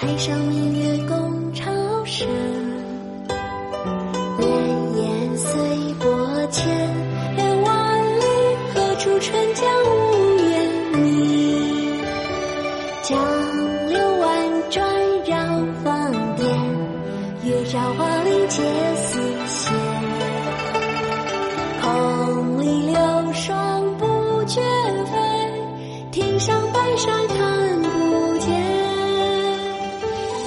海上明月共潮生，滟滟随波千，万里何处春江无月明。江流婉转绕芳甸，月照花林皆似。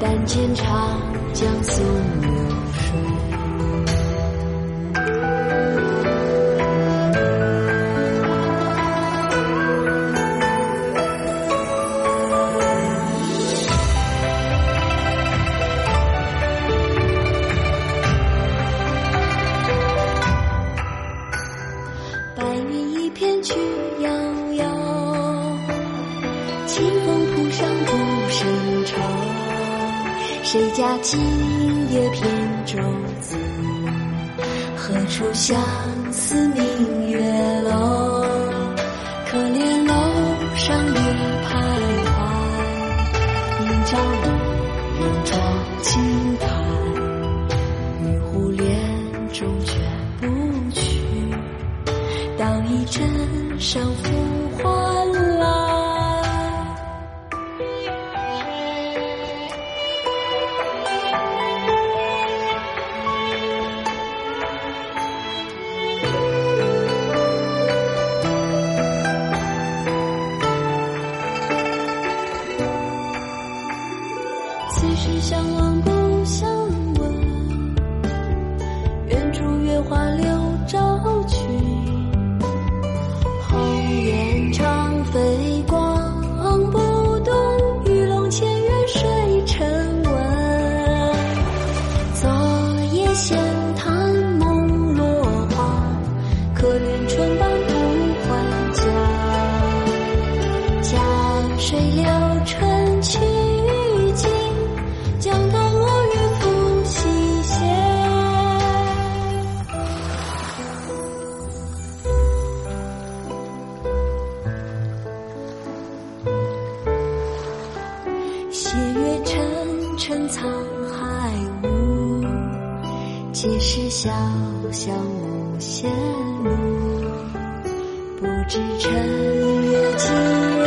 但见长江送流水。谁家今夜扁舟子？何处相思明月楼？可怜楼上月徘徊，应照一人妆轻叹。玉壶帘中却不去。道一枕上闲谈梦落花，可怜春半不还家。江水流春去欲尽，江头落月复西斜。斜月沉沉藏，其实潇潇无限路。不知乘月几